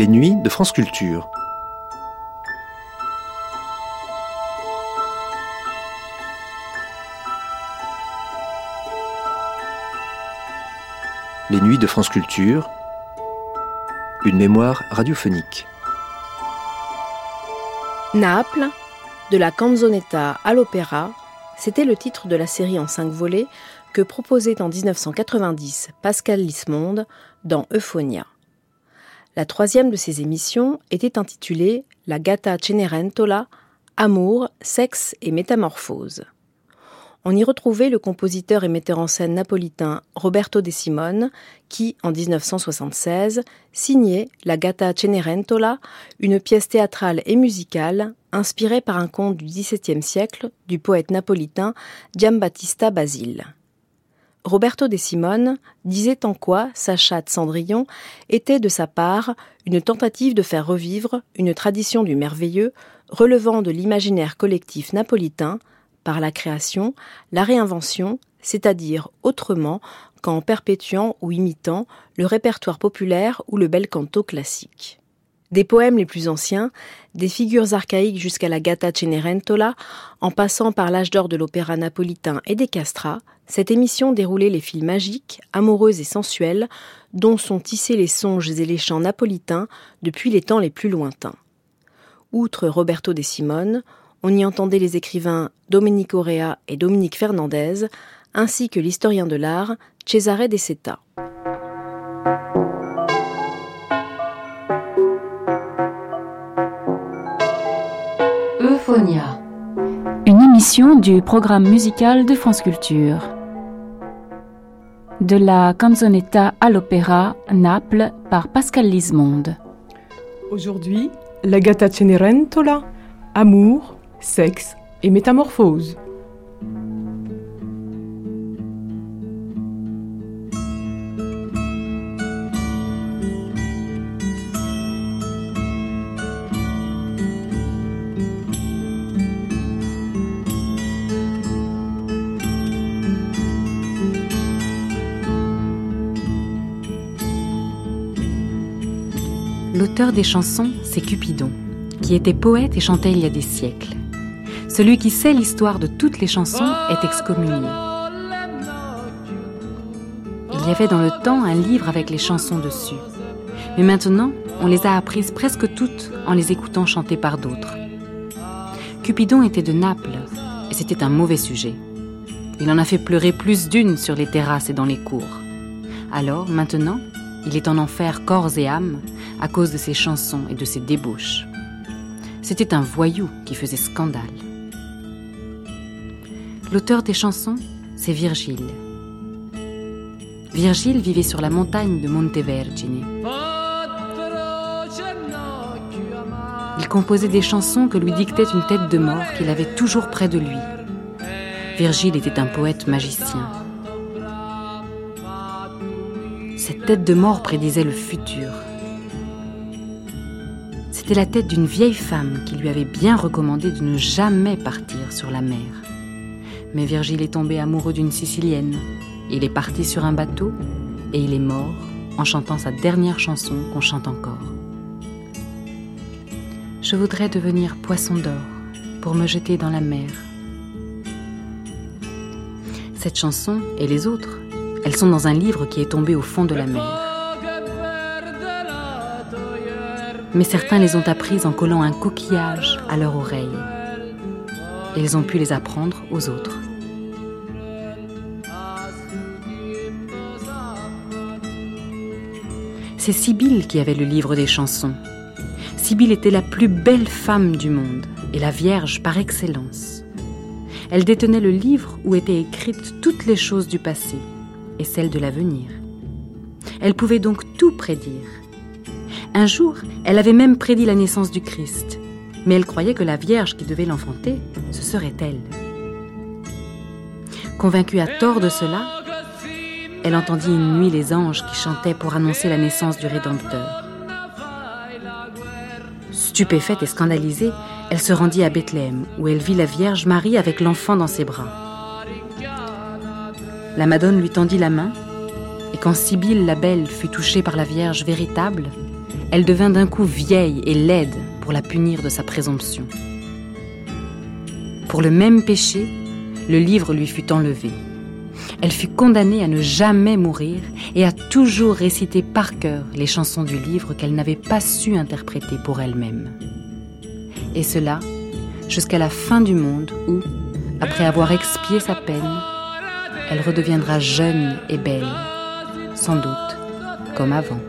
Les nuits de France Culture. Les nuits de France Culture. Une mémoire radiophonique. Naples, de la canzonetta à l'opéra, c'était le titre de la série en cinq volets que proposait en 1990 Pascal Lismonde dans Euphonia. La troisième de ces émissions était intitulée La Gata Cenerentola, Amour, sexe et métamorphose. On y retrouvait le compositeur et metteur en scène napolitain Roberto De Simone, qui, en 1976, signait La Gata Cenerentola, une pièce théâtrale et musicale inspirée par un conte du XVIIe siècle du poète napolitain Giambattista Basile. Roberto De Simone disait en quoi sa chatte Cendrillon était de sa part une tentative de faire revivre une tradition du merveilleux relevant de l'imaginaire collectif napolitain par la création, la réinvention, c'est-à-dire autrement qu'en perpétuant ou imitant le répertoire populaire ou le bel canto classique. Des poèmes les plus anciens, des figures archaïques jusqu'à la Gatta Cenerentola, en passant par l'âge d'or de l'opéra napolitain et des castras, cette émission déroulait les fils magiques, amoureux et sensuels, dont sont tissés les songes et les chants napolitains depuis les temps les plus lointains. Outre Roberto De Simone, on y entendait les écrivains Domenico Rea et Dominique Fernandez, ainsi que l'historien de l'art Cesare De Seta. Euphonia. Une émission du programme musical de France Culture. De la canzonetta à l'opéra Naples par Pascal Lismonde. Aujourd'hui, la Gatta Cenerentola, Amour, sexe et métamorphose. Des chansons, c'est Cupidon, qui était poète et chantait il y a des siècles. Celui qui sait l'histoire de toutes les chansons est excommunié. Il y avait dans le temps un livre avec les chansons dessus. Mais maintenant, on les a apprises presque toutes en les écoutant chanter par d'autres. Cupidon était de Naples, et c'était un mauvais sujet. Il en a fait pleurer plus d'une sur les terrasses et dans les cours. Alors, maintenant, il est en enfer corps et âme à cause de ses chansons et de ses débauches. C'était un voyou qui faisait scandale. L'auteur des chansons, c'est Virgile. Virgile vivait sur la montagne de Montevergine. Il composait des chansons que lui dictait une tête de mort qu'il avait toujours près de lui. Virgile était un poète magicien. Cette tête de mort prédisait le futur. C'était la tête d'une vieille femme qui lui avait bien recommandé de ne jamais partir sur la mer. Mais Virgile est tombé amoureux d'une Sicilienne. Il est parti sur un bateau et il est mort en chantant sa dernière chanson qu'on chante encore. Je voudrais devenir poisson d'or pour me jeter dans la mer. Cette chanson et les autres, elles sont dans un livre qui est tombé au fond de la mer. Mais certains les ont apprises en collant un coquillage à leur oreille. Et ils ont pu les apprendre aux autres. C'est Sibylle qui avait le livre des chansons. Sibylle était la plus belle femme du monde et la Vierge par excellence. Elle détenait le livre où étaient écrites toutes les choses du passé et celles de l'avenir. Elle pouvait donc tout prédire. Un jour, elle avait même prédit la naissance du Christ, mais elle croyait que la Vierge qui devait l'enfanter, ce serait elle. Convaincue à tort de cela, elle entendit une nuit les anges qui chantaient pour annoncer la naissance du Rédempteur. Stupéfaite et scandalisée, elle se rendit à Bethléem, où elle vit la Vierge Marie avec l'enfant dans ses bras. La Madone lui tendit la main, et quand Sibylle la Belle fut touchée par la Vierge véritable, Elle devint d'un coup vieille et laide pour la punir de sa présomption. Pour le même péché, le livre lui fut enlevé. Elle fut condamnée à ne jamais mourir et à toujours réciter par cœur les chansons du livre qu'elle n'avait pas su interpréter pour elle-même. Et cela jusqu'à la fin du monde où, après avoir expié sa peine, elle redeviendra jeune et belle, sans doute comme avant.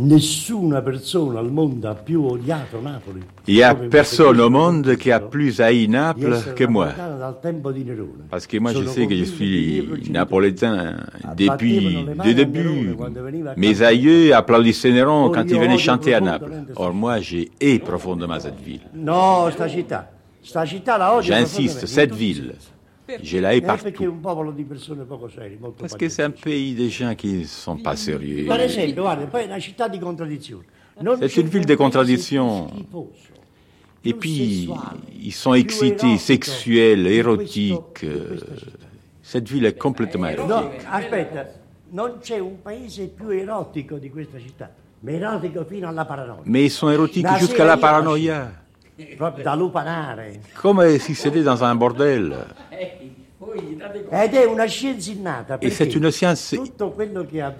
Nessuna persona al mondo ha più odiato Napoli. Il n'y a personne au monde qui a plus haï Naples que moi. Parce que moi, je sais que je suis napolitain depuis le début. Mes aïeux applaudissaient Néron quand il venait chanter à Naples. Or, moi, j'ai hais profondément cette ville. No, sta città. Sta città la odio J'insiste, cette ville. È partout. Parce que c'est un pays de gens qui ne sont pas sérieux. C'est une ville de contradictions. Et puis, ils sont excités, sexuels, érotiques. euh. Cette ville est complètement érotique. No, aspetta, non c'è un paese più erotico di questa città, ma erotico fino alla paranoia. Mais ils sont érotiques jusqu'à la paranoïa. Proprio da lupanare. Comme si c'était dans un bordel? Ed è una scienza innata. Et c'est une science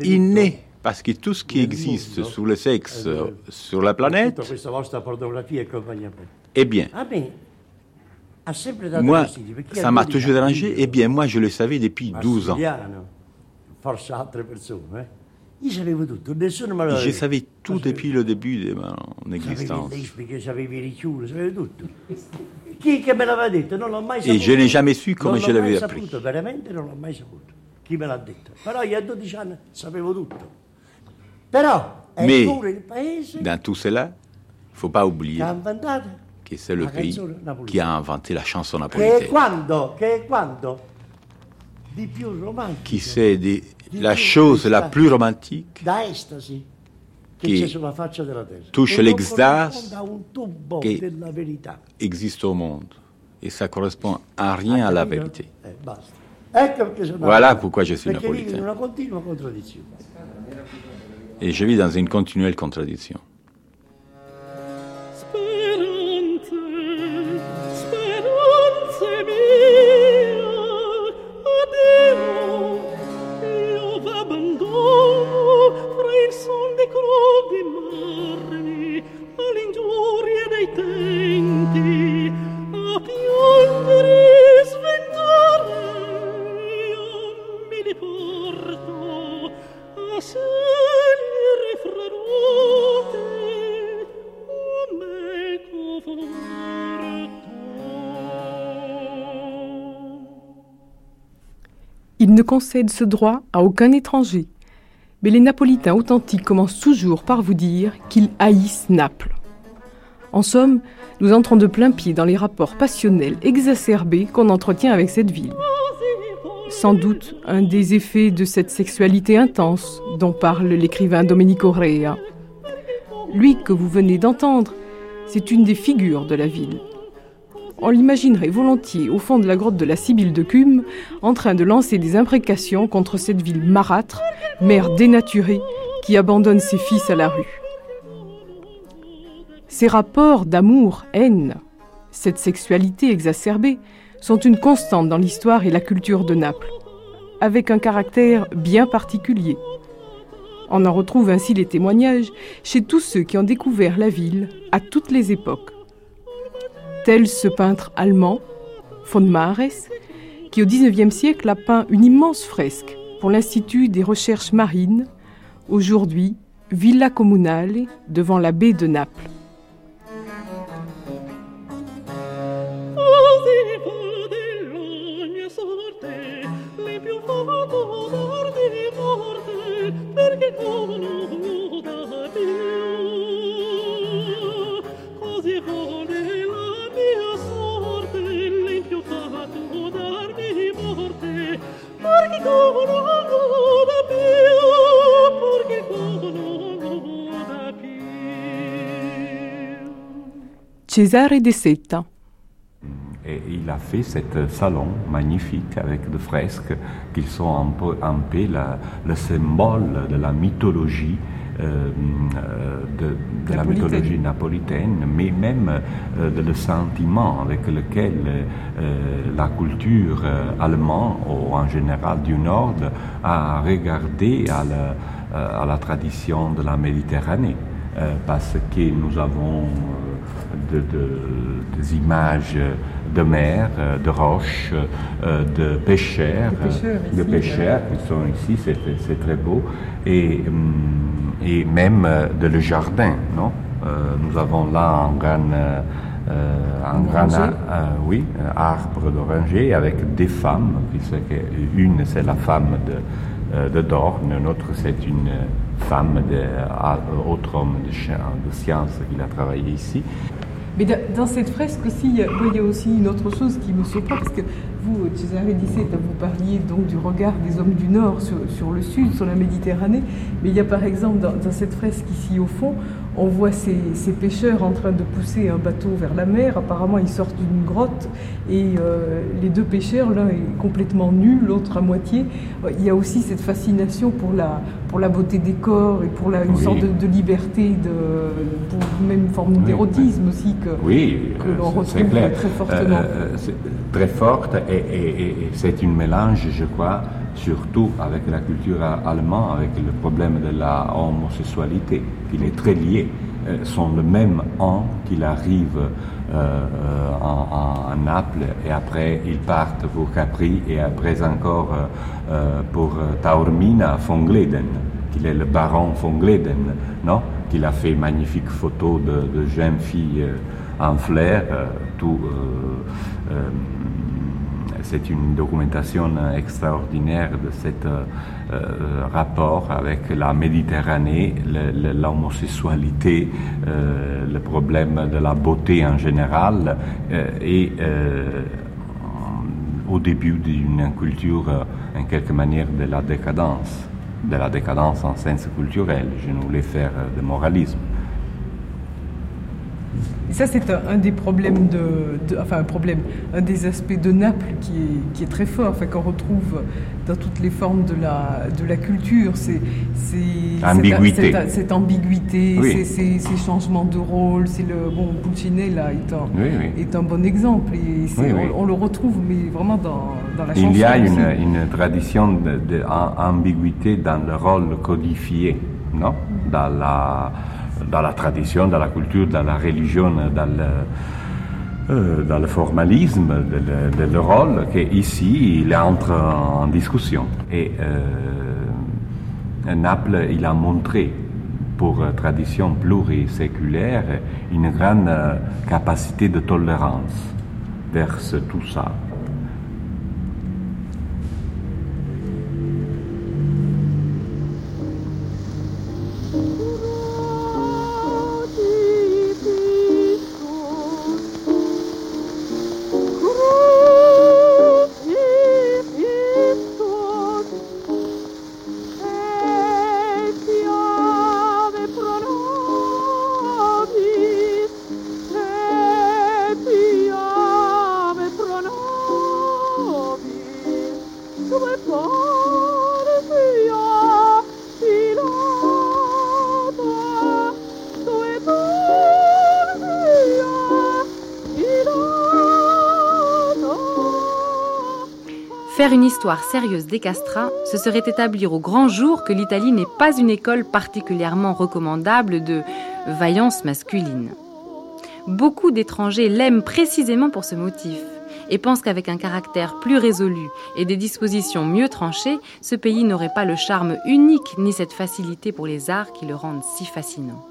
innée. Parce que tout ce qui existe sur le sexe euh, sur la planète, e eh bien, A me ha sempre dato moi, ça m'a 12 toujours dérangé. Eh bien, moi, je le savais depuis 12 ans. Nessuno me lo Je savais tout depuis le début de mon existence. le lesbiche, sapevi i riccioli, sapevi tutto. Chi che me l'aveva detto? Non l'ho mai saputo. je n'ai jamais su come non je l'ho mai l'avais saputo, appris. veramente non l'ho mai saputo. Chi me l'ha detto? Però io a 12 anni sapevo tutto. Però Mais pure il paese Dans tout cela, il ne faut pas che oublier ha inventato que c'est le pays qui a inventé la chanson napolitaine. quando, che è quando? Di più romantico, Qui des- la chose la plus romantique terra. touche E l'extase verità. existe au monde. Et ça correspond à rien à la vérité. Eh, Voilà pourquoi je suis napolitain. Et je vis dans une continuelle contradiction. Concède ce droit à aucun étranger. Mais les Napolitains authentiques commencent toujours par vous dire qu'ils haïssent Naples. En somme, nous entrons de plein pied dans les rapports passionnels exacerbés qu'on entretient avec cette ville. Sans doute un des effets de cette sexualité intense dont parle l'écrivain Domenico Rea. Lui que vous venez d'entendre, c'est une des figures de la ville. On l'imaginerait volontiers au fond de la grotte de la Sibylle de Cume, en train de lancer des imprécations contre cette ville marâtre, mère dénaturée, qui abandonne ses fils à la rue. Ces rapports d'amour-haine, cette sexualité exacerbée, sont une constante dans l'histoire et la culture de Naples, avec un caractère bien particulier. On en retrouve ainsi les témoignages chez tous ceux qui ont découvert la ville à toutes les époques tel ce peintre allemand, von Mares, qui au XIXe siècle a peint une immense fresque pour l'Institut des recherches marines, aujourd'hui Villa Comunale devant la baie de Naples. Cesare De Seta. Et il a fait ce salon magnifique avec des fresques qui sont un peu, un peu le symbole de la mythologie euh, de, la mythologie napolitaine, mais même euh, de le sentiment avec lequel euh, la culture allemande, ou en général du Nord, a regardé à la, à la tradition de la Méditerranée. parce que nous avons de, des images de mer, de roches, de pêcheurs, de pêcheurs, qui sont ici, c'est très beau, et, et même de le jardin, non? Nous avons là un grand, un grand oui, arbre d'oranger avec des femmes, puisque une c'est la femme de, de Dorn, l'autre c'est une femme, de, autre homme de, de science qui a travaillé ici. Mais dans cette fresque aussi, il y, a, aussi une autre chose qui me surprend, parce que vous, Cesare Dicet, vous parliez donc du regard des hommes du Nord sur, le Sud, sur la Méditerranée, mais il y a par exemple dans cette fresque ici au fond, on voit ces, pêcheurs en train de pousser un bateau vers la mer. Apparemment, ils sortent d'une grotte et euh, les deux pêcheurs, l'un est complètement nu, l'autre à moitié. Il y a aussi cette fascination pour la, pour la beauté des corps et pour la, une sorte de, liberté, de, pour même une forme d'érotisme aussi que, oui, que l'on retrouve très fortement. Euh, euh, très forte et, c'est une mélange, je crois, surtout avec la culture allemande, avec le problème de la homosexualité, qui est très lié, euh, sont le même an qu'il arrive euh, en, Naples et après ils partent pour Capri et après encore euh, pour Taormina von Gleden, qu'il est le baron von Gleden, non? Qu'il a fait magnifique photo de, de jeunes filles en flair, tout c'est une documentation extraordinaire de ce euh, euh, rapport avec la Méditerranée, l'homosexualité, euh, le problème de la beauté en général et au début d'une culture, en quelque manière, de la décadence, de la décadence en sens culturel. Je ne voulais faire de moralisme. Et ça, c'est un, des problèmes de, Enfin, un problème, un des aspects de Naples qui est, qui est très fort, enfin, qu'on retrouve dans toutes les formes de la, de la culture. C'est. Ambiguïté. Cette, cette, ambiguïté, ces, ces, changements de rôle. C'est le. Bon, Pulcinella est un, est un bon exemple. Et on, le retrouve, mais vraiment dans, dans la chanson. Il y a une, une tradition d'ambiguïté dans le rôle codifié, non? Dans la dans la tradition, dans la culture, dans la religion, dans le, euh, dans le formalisme de, le rôle, qu'ici, il entre en discussion. Et euh, Naples, il a montré, pour tradition pluriséculaire, une grande capacité de tolérance vers tout ça. Une histoire sérieuse des castrats, ce serait établir au grand jour que l'Italie n'est pas une école particulièrement recommandable de vaillance masculine. Beaucoup d'étrangers l'aiment précisément pour ce motif et pensent qu'avec un caractère plus résolu et des dispositions mieux tranchées, ce pays n'aurait pas le charme unique ni cette facilité pour les arts qui le rendent si fascinant.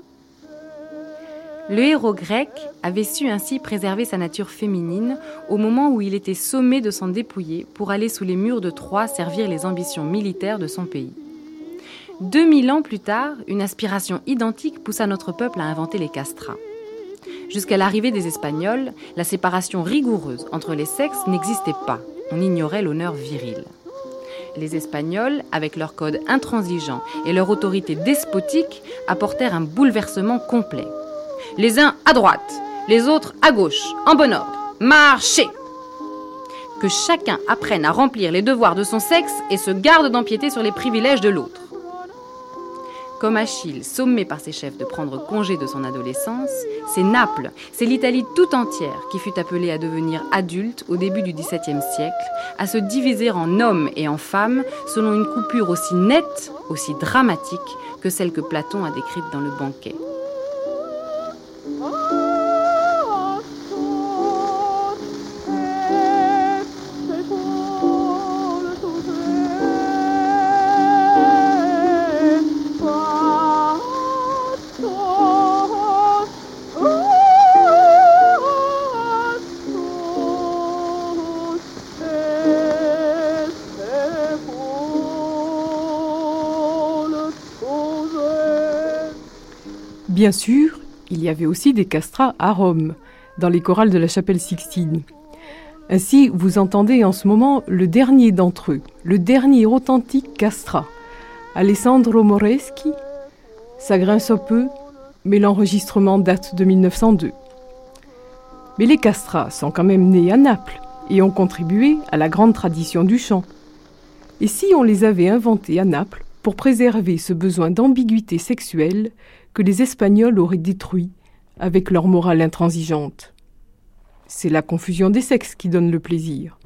Le héros grec avait su ainsi préserver sa nature féminine au moment où il était sommé de s'en dépouiller pour aller sous les murs de Troie servir les ambitions militaires de son pays. 2000 ans plus tard, une aspiration identique poussa notre peuple à inventer les castrats. Jusqu'à l'arrivée des Espagnols, la séparation rigoureuse entre les sexes n'existait pas. On ignorait l'honneur viril. Les Espagnols, avec leur code intransigeant et leur autorité despotique, apportèrent un bouleversement complet les uns à droite, les autres à gauche, en bon ordre. Marchez Que chacun apprenne à remplir les devoirs de son sexe et se garde d'empiéter sur les privilèges de l'autre. Comme Achille, sommé par ses chefs de prendre congé de son adolescence, c'est Naples, c'est l'Italie tout entière qui fut appelée à devenir adulte au début du XVIIe siècle, à se diviser en hommes et en femmes selon une coupure aussi nette, aussi dramatique que celle que Platon a décrite dans le banquet. Bien sûr, il y avait aussi des castrats à Rome, dans les chorales de la chapelle Sixtine. Ainsi, vous entendez en ce moment le dernier d'entre eux, le dernier authentique castrat, Alessandro Moreschi. Ça grince un peu, mais l'enregistrement date de 1902. Mais les castrats sont quand même nés à Naples et ont contribué à la grande tradition du chant. Et si on les avait inventés à Naples pour préserver ce besoin d'ambiguïté sexuelle que les Espagnols auraient détruit avec leur morale intransigeante. C'est la confusion des sexes qui donne le plaisir.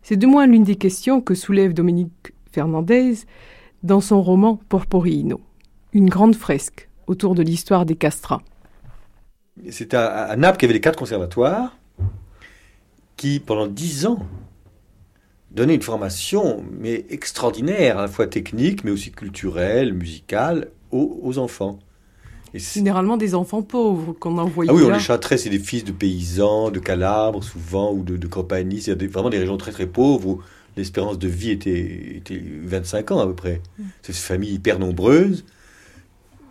C'est de moins l'une des questions que soulève Dominique Fernandez dans son roman Porporino, une grande fresque autour de l'histoire des castrats. C'est à, Naples qu'il y avait les quatre conservatoires qui, pendant dix ans, donnaient une formation mais extraordinaire, à la fois technique, mais aussi culturelle, musicale, aux enfants. Généralement des enfants pauvres qu'on envoyait. Ah oui, on les châterait, c'est des fils de paysans, de Calabre souvent, ou de, de compagnie. C'est vraiment des régions très très pauvres où l'espérance de vie était, était 25 ans à peu près. Mm. C'est une famille hyper nombreuse.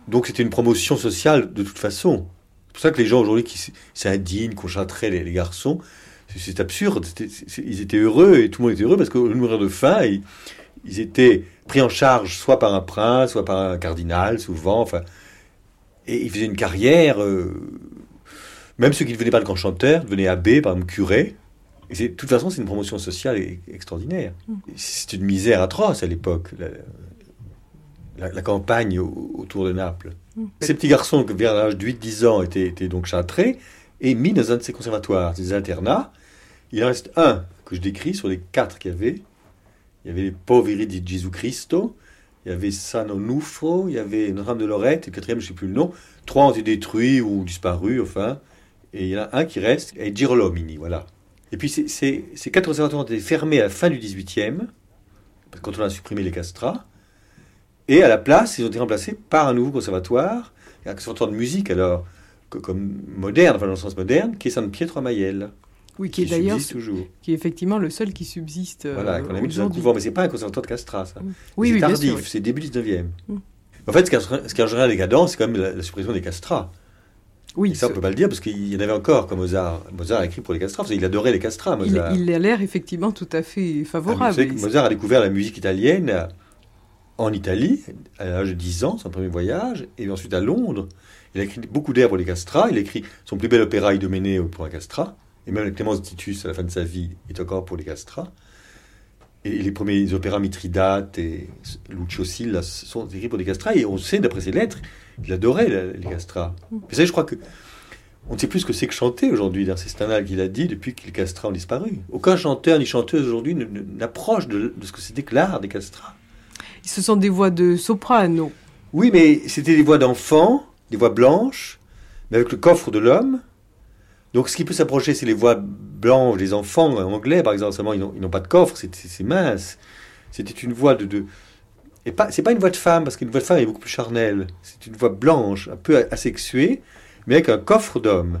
Donc c'était une promotion sociale de toute façon. C'est pour ça que les gens aujourd'hui qui s'indignent, qu'on châterait les, garçons, c'est absurde. ils étaient heureux et tout le monde était heureux parce qu'au mourir de faim, ils, ils, étaient pris en charge soit par un prince, soit par un cardinal, souvent. Enfin, et il faisait une carrière. Euh, même ceux qui ne devenaient pas de grand chanteur devenaient abbé, par exemple curé. Et de toute façon, c'est une promotion sociale extraordinaire. Mm. C'est une misère atroce à l'époque, la, campagne autour de Naples. Mm. Ces petits garçons, vers l'âge de 8-10 ans, étaient, étaient, donc châtrés et mis dans un de ces conservatoires, des internats. Il en reste un que je décris sur les quatre qu'il y avait. Il y avait les Poveri di Gesù Cristo, il y avait San Onufo, il y avait Notre-Dame de Lorette, et le quatrième, je ne sais plus le nom. Trois ont été détruits ou disparus, enfin. Et il y en a un qui reste, et Girolomini, voilà. Et puis ces, quatre conservatoires ont été fermés à la fin du 18e, quand on a supprimé les castrats. Et à la place, ils ont été remplacés par un nouveau conservatoire, un conservatoire de musique, alors, comme moderne, enfin dans le sens moderne, qui est San Pietro a Maielle. Oui, qui, est d'ailleurs qui est effectivement le seul qui subsiste. Voilà, qu'on a mis dans un couvent, mais c'est pas un conservatoire de Castra, ça. Oui, c'est tardif, c'est début 19e. Mm. En fait, ce qui est en général décadent, c'est quand même la, suppression des castrats. Oui, Et ça, on peut pas le dire parce qu'il y en avait encore comme Mozart. Mozart a écrit pour les castrats, parce qu'il adorait les castrats, Mozart. Il, a l'air effectivement tout à fait favorable. Ah, que Mozart a découvert la musique italienne en Italie, à l'âge de 10 ans, son premier voyage, et ensuite à Londres. Il a écrit beaucoup d'airs pour les castrats. Il a écrit son plus bel opéra, Idoménée, pour un castrat et même Clémence Titus, à la fin de sa vie, est encore pour les castrats. Et les premiers opéras Mithridate et Lucio Silla sont écrits pour des castrats. Et on sait, d'après ses lettres, qu'il adorait les castrats. Vous savez, je crois que on ne sait plus ce que c'est que chanter aujourd'hui. C'est Stendhal qui l'a dit depuis que les castrats ont disparu. Aucun chanteur ni chanteuse aujourd'hui n'approche de, ce que c'était que l'art des castrats. Ce sont des voix de soprano. Oui, mais c'était des voix d'enfants, des voix blanches, mais avec le coffre de l'homme. Donc ce qui peut s'approcher, c'est les voix blanches des enfants anglais, par exemple. Seulement, ils n'ont pas de coffre, c'est mince. C'était une voix de... de... Et pas, c'est pas une voix de femme, parce qu'une voix de femme est beaucoup plus charnelle. C'est une voix blanche, un peu asexuée, mais avec un coffre d'homme.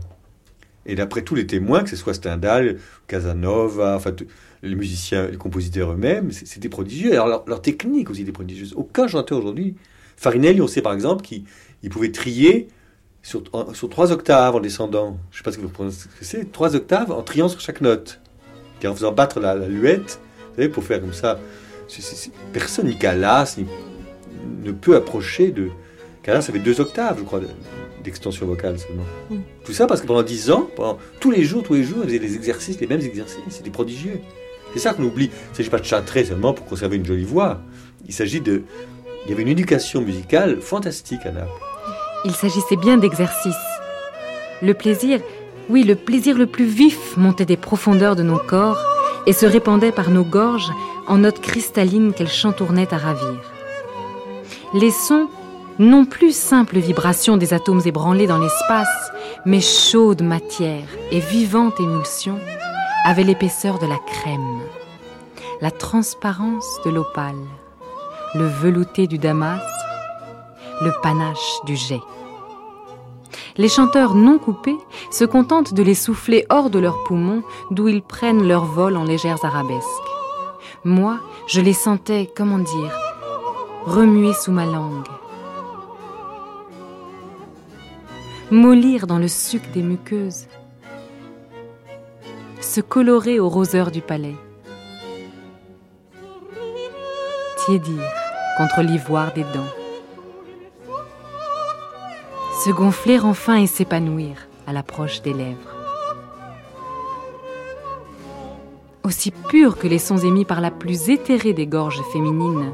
Et d'après tous les témoins, que ce soit Stendhal, Casanova, enfin, les musiciens, les compositeurs eux-mêmes, c'était prodigieux. Alors leur, technique aussi était prodigieuse. Aucun chanteur aujourd'hui, Farinelli, on sait par exemple qu'il pouvait trier sur, trois octaves en descendant. Je ne sais pas ce que vous comprenez ce que c'est. Trois octaves en triant sur chaque note. Et en faisant battre la, luette, vous savez, pour faire comme ça. personne, ni Calas, ne peut approcher de ça fait deux octaves, je crois, d'extension vocale seulement. Mm. Tout ça parce que pendant dix ans, pendant, tous les jours, tous les jours, ils faisaient des exercices, les mêmes exercices. C'était prodigieux. C'est ça qu'on oublie. Il ne s'agit pas de châtrer seulement pour conserver une jolie voix. Il s'agit de. Il y avait une éducation musicale fantastique à Naples. Il s'agissait bien d'exercice. Le plaisir, oui, le plaisir le plus vif montait des profondeurs de nos corps et se répandait par nos gorges en notes cristallines qu'elles chantournaient à ravir. Les sons, non plus simples vibrations des atomes ébranlés dans l'espace, mais chaude matière et vivante émulsion, avaient l'épaisseur de la crème, la transparence de l'opale, le velouté du damas, le panache du jet. Les chanteurs non coupés se contentent de les souffler hors de leurs poumons, d'où ils prennent leur vol en légères arabesques. Moi, je les sentais, comment dire, remuer sous ma langue, mollir dans le suc des muqueuses, se colorer aux roseurs du palais, tiédir contre l'ivoire des dents se gonfler enfin et s'épanouir à l'approche des lèvres. Aussi pur que les sons émis par la plus éthérée des gorges féminines,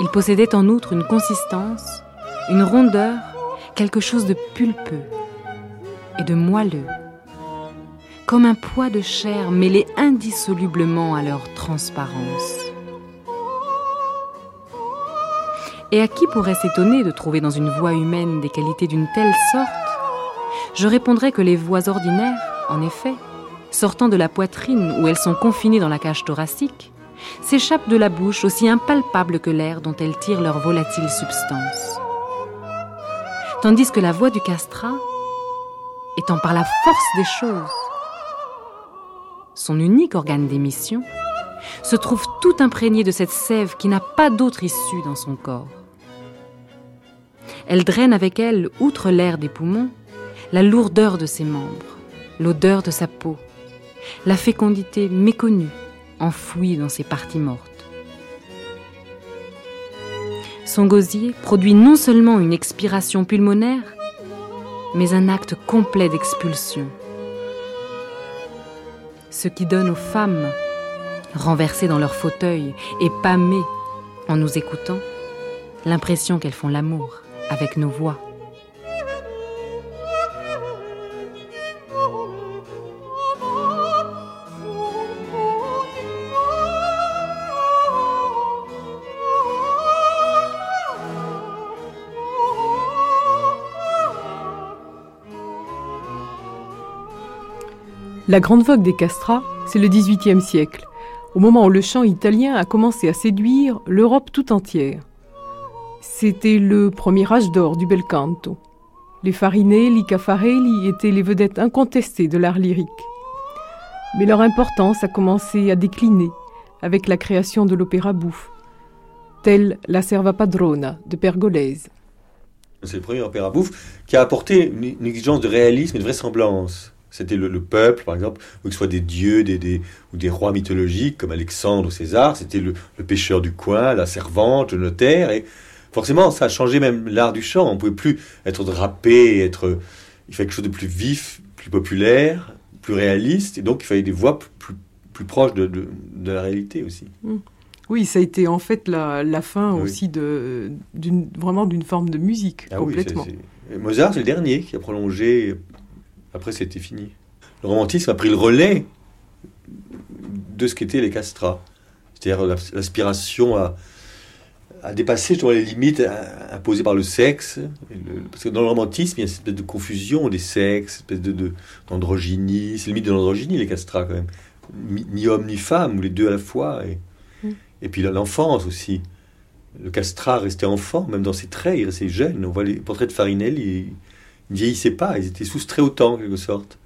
il possédait en outre une consistance, une rondeur, quelque chose de pulpeux et de moelleux, comme un poids de chair mêlé indissolublement à leur transparence. Et à qui pourrait s'étonner de trouver dans une voix humaine des qualités d'une telle sorte? Je répondrais que les voix ordinaires, en effet, sortant de la poitrine où elles sont confinées dans la cage thoracique, s'échappent de la bouche aussi impalpable que l'air dont elles tirent leur volatile substance. Tandis que la voix du castrat, étant par la force des choses son unique organe d'émission, se trouve tout imprégné de cette sève qui n'a pas d'autre issue dans son corps. Elle draine avec elle, outre l'air des poumons, la lourdeur de ses membres, l'odeur de sa peau, la fécondité méconnue, enfouie dans ses parties mortes. Son gosier produit non seulement une expiration pulmonaire, mais un acte complet d'expulsion. Ce qui donne aux femmes, renversées dans leur fauteuil et pâmées en nous écoutant, l'impression qu'elles font l'amour avec nos voix. La grande vogue des castrats, c'est le XVIIIe siècle, au moment où le chant italien a commencé à séduire l'Europe tout entière. C'était le premier âge d'or du bel canto. Les Farinelli, Caffarelli étaient les vedettes incontestées de l'art lyrique. Mais leur importance a commencé à décliner avec la création de l'opéra bouffe, telle La Serva Padrona de Pergolese. C'est le premier opéra bouffe qui a apporté une, exigence de réalisme et de vraisemblance. C'était le, peuple, par exemple, ou que ce soit des dieux ou des rois mythologiques comme Alexandre ou César. C'était le, le, pêcheur du coin, la servante, le notaire. Et forcément, ça a changé même l'art du chant. On ne pouvait plus être drapé, être. Il fallait quelque chose de plus vif, plus populaire, plus réaliste. Et donc, il fallait des voix plus, plus, proches de, de, la réalité aussi. Mmh. Oui, ça a été en fait la, la fin aussi de, vraiment d'une forme de musique, ah complètement. Mozart, c'est le dernier qui a prolongé. Après, c'était fini. Le romantisme a pris le relais de ce qu'étaient les castrats. C'est-à-dire l'aspiration à, à dépasser les limites imposées par le sexe. parce que dans le romantisme, il y a une espèce de confusion des sexes, une espèce de, d'androgynie. C'est le mythe de l'androgynie, les castrats, quand même. Ni homme ni femme, ou les deux à la fois. Et, mm. et puis l'enfance aussi. Le castrat restait enfant, même dans ses traits, il restait jeune. On voit les portraits de Farinel, ils ne vieillissaient pas, ils étaient soustraits au temps, en quelque sorte.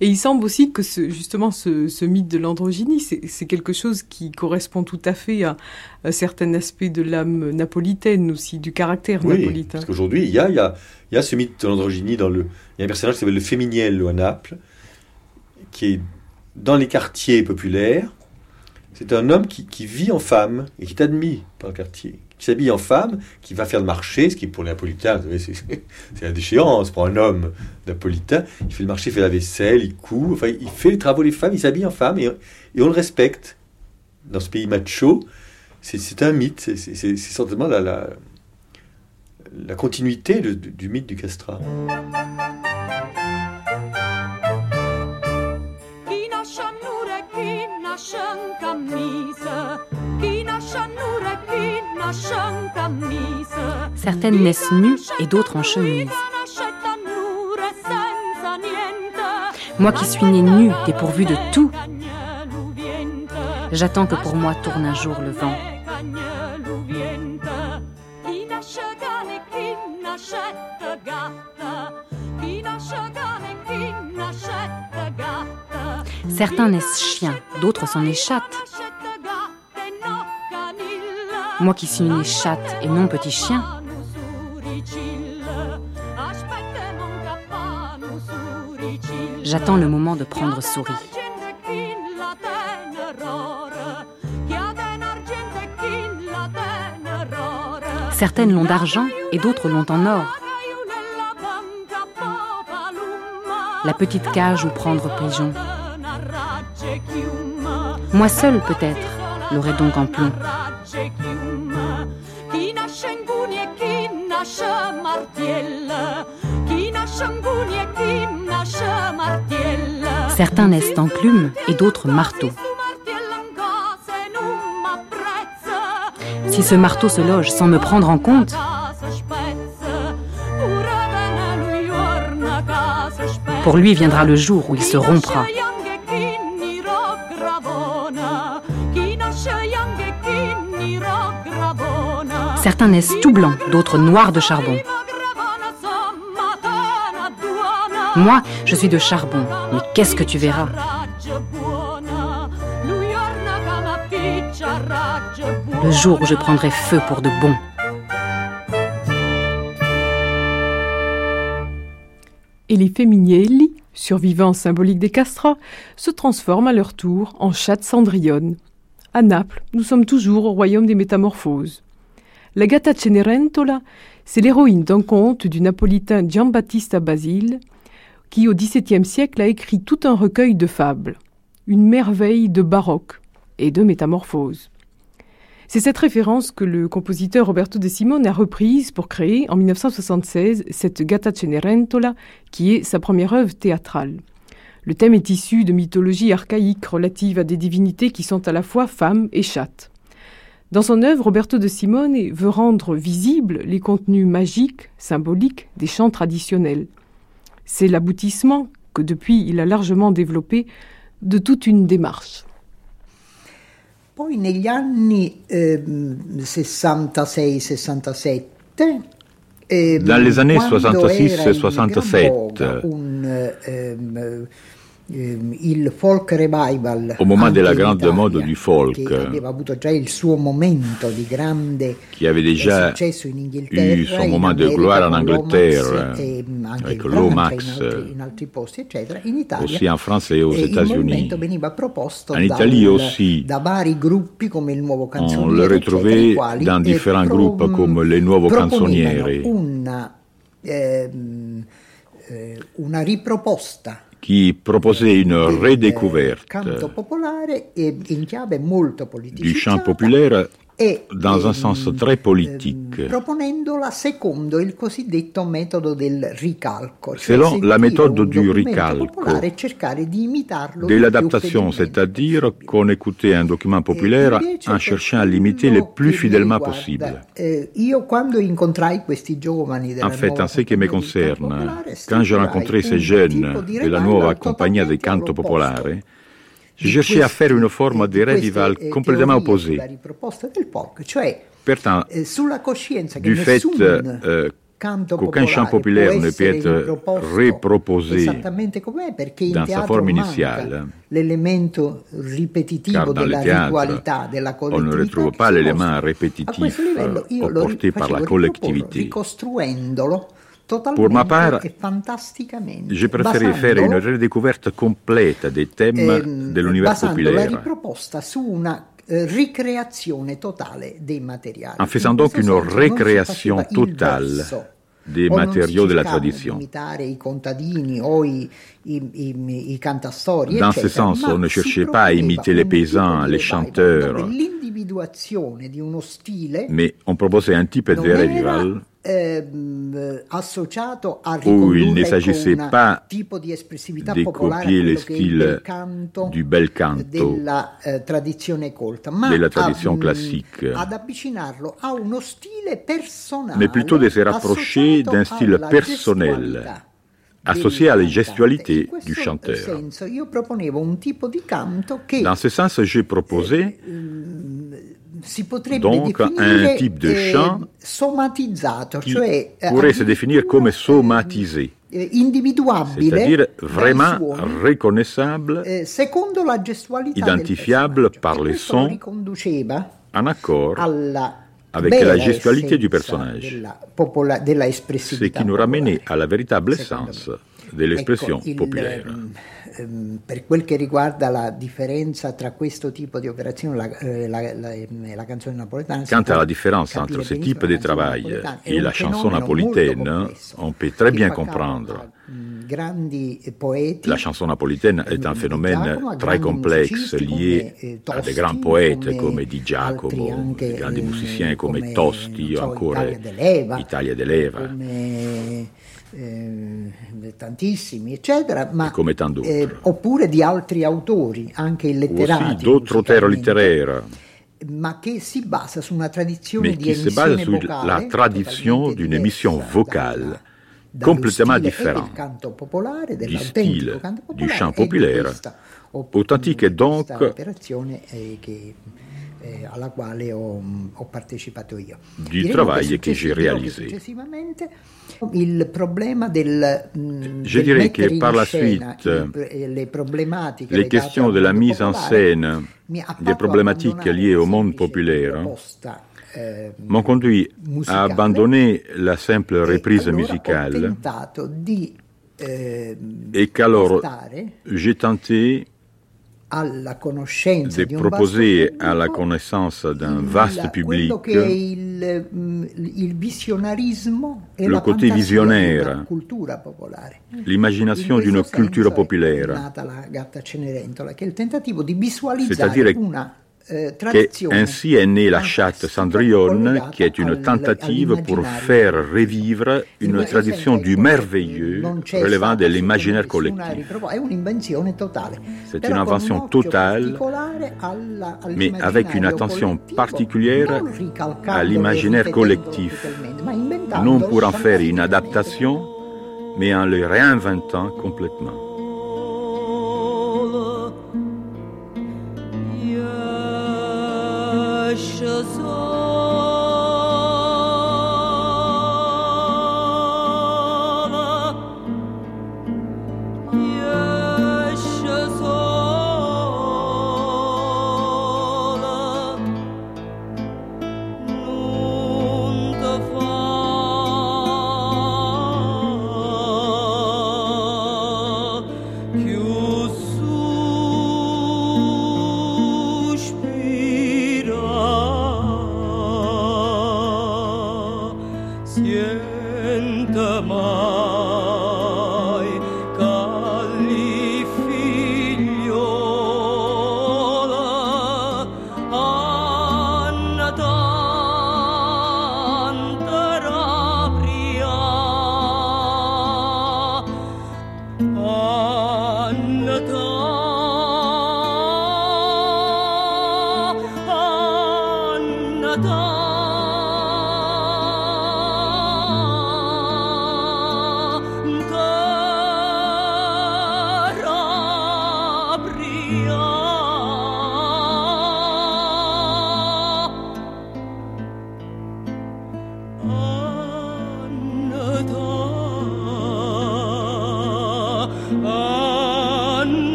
Et il semble aussi que ce, justement ce, mythe de l'androgynie, c'est quelque chose qui correspond tout à fait à, un certain aspect de l'âme napolitaine aussi, du caractère oui, napolitain. Parce qu'aujourd'hui, il y a, y, a, y a, ce mythe de l'androgynie dans le... Il y a un personnage qui s'appelle le Féminiel à Naples, qui est dans les quartiers populaires, c'est un homme qui, qui, vit en femme et qui est admis par le quartier, qui s'habille en femme, qui va faire le marché, ce qui pour les Napolitains, c'est la déchéance pour un homme napolitain. Il fait le marché, il fait la vaisselle, il coud, enfin, il fait les travaux des femmes, il s'habille en femme et, on le respecte. Dans ce pays macho, c'est un mythe, c'est certainement la, la, continuité du mythe du castrat. Certaines naissent nues et d'autres en chemise. Moi qui suis née nue, dépourvue de tout, j'attends que pour moi tourne un jour le vent. Certains naissent chiens, d'autres s'en échappent. Moi qui suis née chatte et non petit chien. J'attends le moment de prendre souris. Certaines l'ont d'argent et d'autres l'ont en or. La petite cage où prendre pigeon. Moi seule peut-être l'aurais donc en plomb. Certains naissent enclumes et d'autres marteaux. Si ce marteau se loge sans me prendre en compte, pour lui viendra le jour où il se rompra. Certains naissent tout blancs, d'autres noirs de charbon. Moi, je suis de charbon, mais qu'est-ce que tu verras? Le jour où je prendrai feu pour de bon. Et les Feminielli, survivants symboliques des castrats, se transforment à leur tour en chattes cendrillonnes. À Naples, nous sommes toujours au royaume des métamorphoses. La Gatta Cenerentola, c'est l'héroïne d'un conte du napolitain Giambattista Basile, qui au XVIIe siècle a écrit tout un recueil de fables, une merveille de baroque et de métamorphose. C'est cette référence que le compositeur Roberto De Simone a reprise pour créer en 1976 cette Gatta Cenerentola, qui est sa première œuvre théâtrale. Le thème est issu de mythologies archaïques relatives à des divinités qui sont à la fois femmes et chattes. Dans son œuvre, Roberto de Simone veut rendre visibles les contenus magiques, symboliques des chants traditionnels. C'est l'aboutissement que depuis il a largement développé de toute une démarche. Poi negli anni 66-67 eh, ehm, Dans les années 66-67, Ehm, il folk revival au moment della grande mode du folk. che aveva avuto già il suo momento di grande qui avait déjà successo in Inghilterra eu son moment de gloire en Angleterre e anche avec in Lomax in altri, in altri posti eccetera in Italia. aussi en France et aux il États-Unis. movimento veniva proposto en Italie aussi. da vari gruppi come il nuovo on canzoniere le eccetera, i retrouvait dans eh, différents pro- groupes comme les Nuovo Canzonieri una, ehm, eh, una riproposta qui proposait une redécouverte. du chant populaire e, dans un ehm, sens très politique. ehm, proponendola secondo il cosiddetto metodo del ricalco, cioè Selon la méthode du ricalco, e de l'adaptation, c'est-à-dire qu'on écoutait un document populaire invece en cherchant à l'imiter le plus fidèlement possible. eh, En fait, en ce qui me concerne, quand j'ai rencontré ces un jeunes de la nuova Compagnia del Canto Popolare, di je cherchais à queste- faire une forme di de queste, revival eh, complètement teorie opposée. sulla riproposta del folk, cioè Pourtant, eh, sulla coscienza che du fait nessun euh, canto qu'aucun chant popolare populaire può ne peut essere être riproposto reproposé esattamente com'è perché in dans sa teatro forme manca initiale, l'elemento ripetitivo car dans della le théâtre, ritualità della on ne collettività retrouve che pas si l'élément mostra. a répétitif questo livello euh, io lo ri- apporté par la facevo riproporlo, collectivité. ricostruendolo Pour ma part, j'ai préféré faire une redécouverte complète des thèmes ehm, de l'univers populaire. En faisant donc une récréation totale des matériaux de la tradition. Dans ce sens, on ne cherchait pas à imiter les paysans, les chanteurs, mais on proposait un type de revival ehm, où il ne s'agissait pas de copier le style du bel canto. eh, de la tradition classique, mais plutôt de se rapprocher d'un style personnel associé à la gestualité du chanteur. Dans ce sens, j'ai proposé donc un type de chant qui pourrait se définir comme somatisé, c'est-à-dire vraiment reconnaissable, identifiable par les sons, en accord avec la gestualité du personnage, ce qui nous ramenait à la véritable essence de l'espressione popolare. Ehm, per quel che riguarda la differenza tra questo tipo di operazione la, eh, la, la, la canzone napoletana. Quant à la différence entre ce type de travail et la chanson napolitaine, on peut très bien comprendre. La chanson napolitaine est un phénomène très complexe lié eh, à des grands poètes comme Di Giacomo, des grands musiciens comme Tosti ou encore Italia de Leva. Eh, tantissimi, eccetera, ma, eh, oppure di altri autori, anche. Aussi d'autres auteurs littéraires. Ma che si basa su una tradizione di se base sur la tradition d'une émission vocale complètement différente du style du chant populaire, authentique et donc eh, alla quale ho, ho partecipato io. Du travail que j'ai réalisé. Il problema del, mm, Je dirais que par la suite, les questions de la mise en scène des problématiques liées au monde populaire eh, m'ont conduit à abandonner la simple reprise musicale eh, et qu'alors j'ai tenté de proposer à la connaissance d'un vaste public. mm, le côté visionnaire, l'imagination d'une culture populaire, c'est-à-dire eh, ainsi est née la chatte Cendrillon, qui est une tentative pour faire revivre une tradition du merveilleux relevant de l'imaginaire collectif. C'est une invention totale, mais avec une attention particulière à l'imaginaire collectif, non pour en faire une adaptation, mais en le réinventant complètement. So.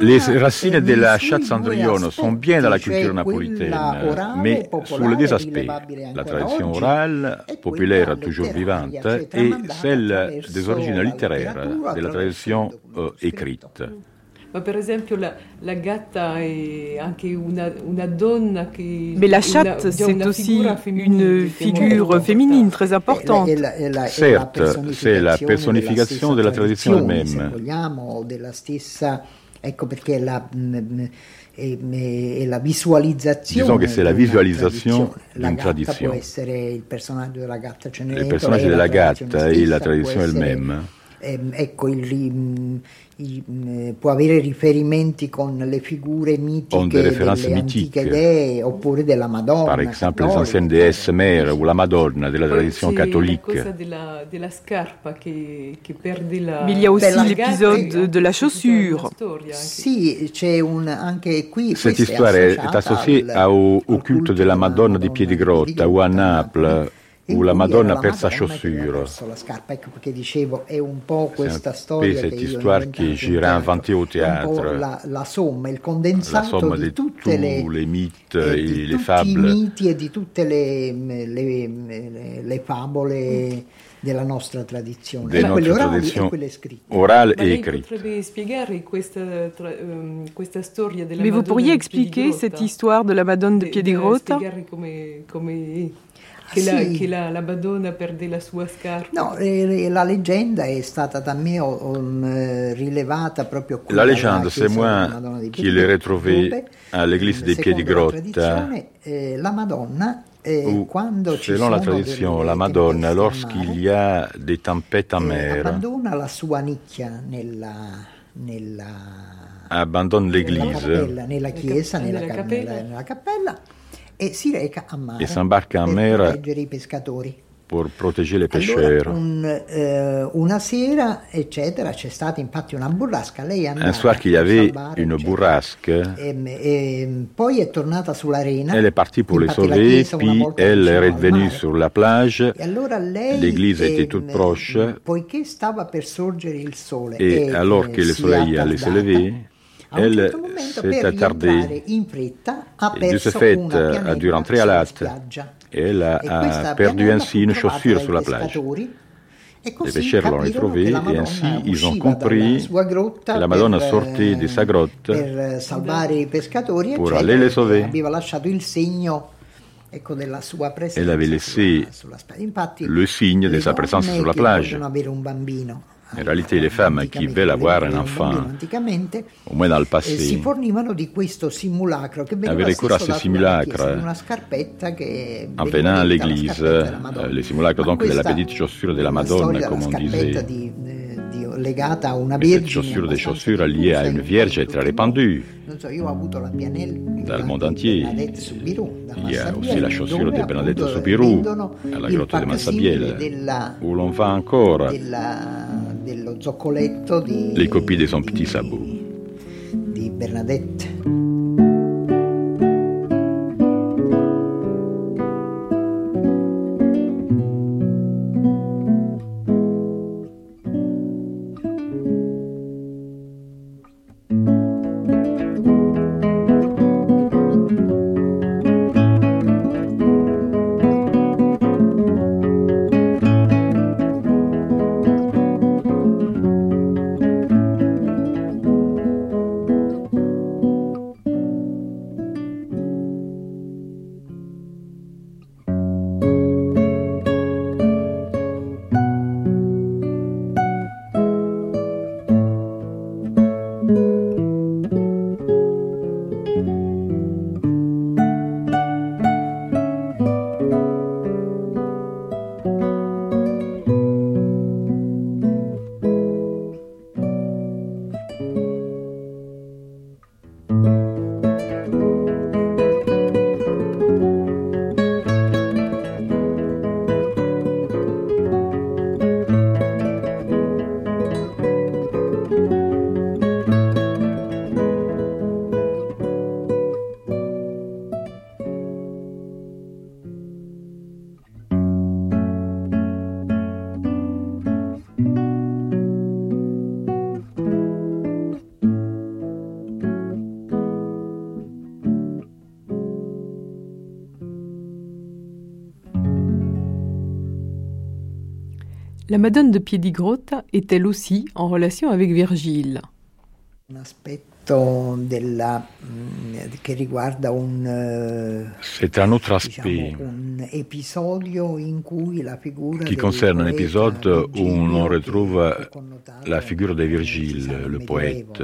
Les racines de la chatte Cendrillon sont bien dans la culture napolitaine, mais sous deux aspects. La tradition orale, populaire toujours vivante, et celle des origines littéraires, de la tradition euh, écrite. Ma per esempio la, la gatta è anche una, una donna che... Mais la chatte, c'est aussi une figure féminine très importante. Certes, c'est la personnification de la tradition elle-même. Ecco perché la, la visualizzazione Disons que c'est la visualisation d'une tradition. Della Le personnage de la gatta et la tradition elle-même. Ecco, il, il, può avere riferimenti con le figure mitiche delle antiche dee oppure della Madonna. Par exemple, les anciennes déesses mères ou la Madonna della tradizione cattolique. Della, della scarpa che, che perde la... Mais il y a aussi l'épisode de la chaussure. Sì, c'è un, anche qui... Cette histoire est associée au, au culte della Madonna di Piedigrotta ou à Naples la Madonna perd sa chaussure. C'est un peu cette histoire que j'ai inventée au théâtre. La, somme, il condensato di tous les mythes et les fables. miti e di tutte le, le, le, le favole della nostra tradizione, della quelle orali e quelle scritte. Orale e écrite. Mais vous pourriez expliquer cette histoire de la Madone de Piedigrotta che, sì. la, che la, la, Madonna perde la sua scarpa. No, eh, la leggenda è stata da me um, rilevata proprio qui. La légende, c'est moi qui l'ai retrouvée à l'église des Piedi Grotta. Eh, la Madonna Où, selon la tradition, la Madonna, lorsqu'il y a des tempêtes amères, abbandona la sua nicchia nella, nella, abandonne l'église, nella, nella chiesa, nella, nella, cappella. E si reca a mare e s'imbarca a mer per proteggere i pescatori. Per proteggere les pêcheurs. Allora, un, eh, una sera, eccetera, c'è stata infatti una burrasca. Lei è andata un soir qu'il y avait une bourrasque. E, e, poi è tornata sull'arena. Elle est partie pour les sauver, puis elle est revenue sur la plage. E allora lei, L'église était toute proche. Poiché stava per sorgere il sole. Et, et alors que le soleil allait se lever, elle s'est attardée. Et de ce fait, a dû rentrer à l'hâte. Elle a perdu ainsi une chaussure sur la plage. Les pêcheurs l'ont retrouvée et ainsi ils ont compris que la Madonna sortait de sa grotte pour aller les sauver. Elle avait laissé le signe de sa présence sur la plage. In réalité, les femmes qui veulent avoir un enfant, au moins dans le passé, avaient recours à ce simulacre en venant à l'église, le simulacre donc de la petite chaussure de la Madonna, comme on disait. cette chaussure des chaussures liée à une vierge est très répandue dans le monde entier. Il y a aussi la chaussure de Bernadette Soubirou à la grotte de Massabielle, où l'on va encore dello zoccoletto di... Le copie de son petit sabot. Di Bernadette. La Madone de Piedigrotta est elle aussi en relation avec Virgile? della, mm, che riguarda un, eh, C'est un autre aspect diciamo, un episodio in cui la figura qui concerne un épisode où on retrouve la figure de Virgile, le poète,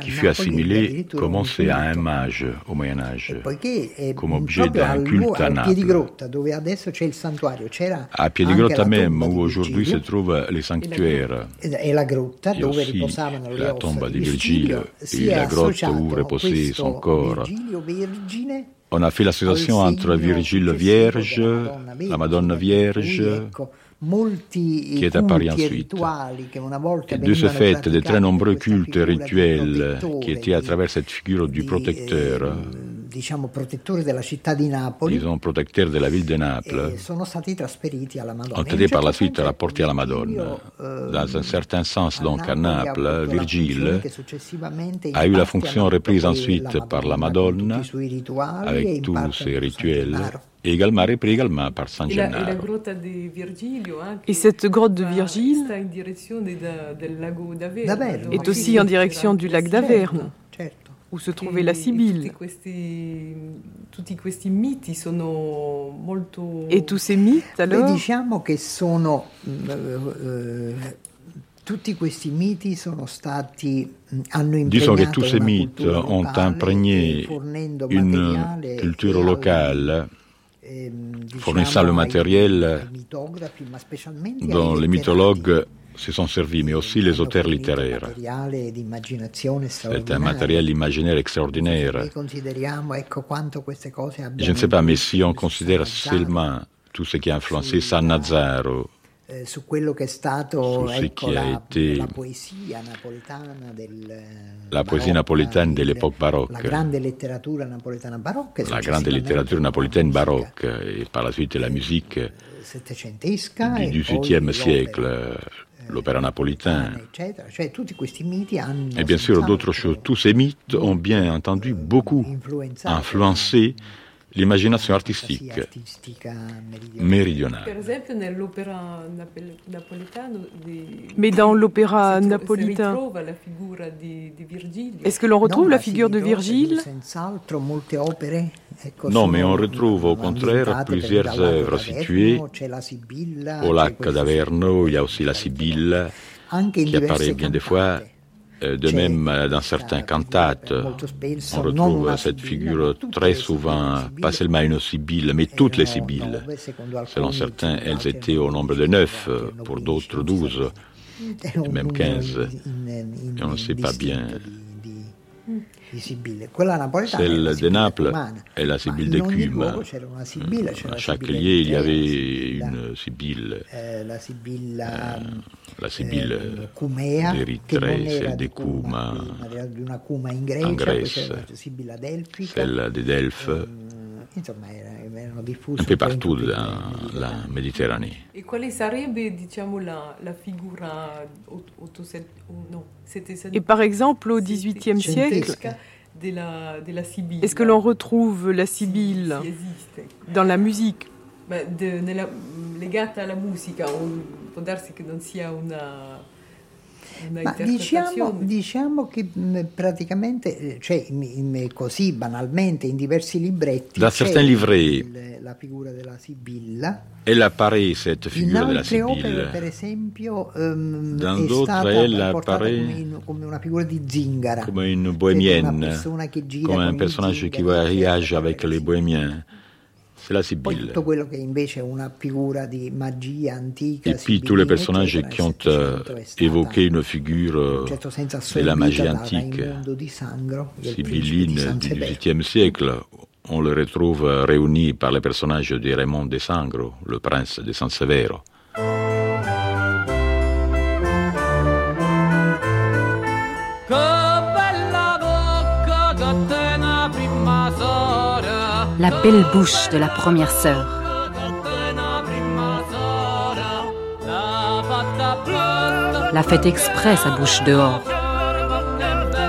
qui fut assimilé comme à un mage au Moyen Âge, comme objet d'un culte à Naples. À Piedigrotta même, où aujourd'hui se trouvent les sanctuaires, et la grotta. Dove riposavano la tombe de Virgile et la grotte où reposait son corps. On a fait l'association entre Virgile Vierge, la Madonna Vierge, qui est apparu ensuite. Et de ce fait, de très nombreux cultes rituels qui étaient à travers cette figure du protecteur diciamo, protettori della città di Napoli. Ils ont protecteurs de la ville de Naples. Sono stati trasferiti alla Madonna. Ont été par la suite rapportés à la Madonna. Dans un certain sens, donc, à Naples, Virgile a eu la fonction reprise ensuite par la Madonna, avec tous ses rituels. Et également repris également par San Gennaro. Et cette grotte de Virgile est aussi en direction du lac d'Averne où se trouvait la Sibylle. Et tous ces mythes alors diciamo che sono uh, tutti questi miti sono stati hanno Disons que tous ces mythes ont imprégné une culture locale ehm, fournissant le matériel dont les mythologues se sont servis, mais aussi les auteurs littéraires. C'est un matériel imaginaire extraordinaire. Je ne sais pas, mais si on considère seulement tout ce qui a influencé San Nazaro, eh, su quello che è stato ecco, la, la, poesia napoletana del la poesia napoletana dell'epoca barocca. La grande letteratura napoletana barocca. La grande letteratura napoletana barocca e par la suite la musique settecentesca du XVIIIe siècle l'opéra napolitain. Et bien sûr, d'autres choses. Tous ces mythes ont bien entendu beaucoup influencé l'immaginazione artistica meridionale. Mais dans l'opéra napolitain, est-ce que l'on retrouve la figure de Virgile? Non, mais on retrouve au contraire plusieurs œuvres situées au lac d'Averno, il y a aussi la Sibylle qui apparaît bien des fois. euh, de même, euh, dans certains cantates, on retrouve cette figure très souvent, pas seulement une sibylle, mais toutes les sibylles. Selon certains, elles étaient au nombre de neuf, pour d'autres douze, même quinze. Et on ne sait pas bien celle de Naples est la Sibylle de Cume. À chaque lieu, il y avait une Sibylle. La Sibylle d'Érythrée, celle de Cuma en Grèce, celle de Delphes un peu partout dans la Méditerranée. Et quale sarebbe diciamo, la, la figura no, Et par exemple au XVIIIe siècle, est-ce que l'on retrouve la Sibylle dans la musique? De, nella, legata alla musica, può darsi che non sia una Ma diciamo, diciamo, che praticamente, eh, cioè, così banalmente, in diversi libretti da certains livrets, il, la figura della Sibilla. Elle apparaît cette figura della Sibilla. Opere, per esempio, um, è stata elle apparaît come, in, come, una figura di zingara. Come une bohémienne, come un personnage qui voyage avec les bohémiens c'est la Sibylle. Et puis tous les personnages qui ont euh, évoqué une figure euh, de la magie antique, sibylline du XVIIIe siècle, on les retrouve euh, réunis par les personnages de Raymond de Sangro, le prince de San belle bouche de la première sœur. La fête exprès sa bouche dehors.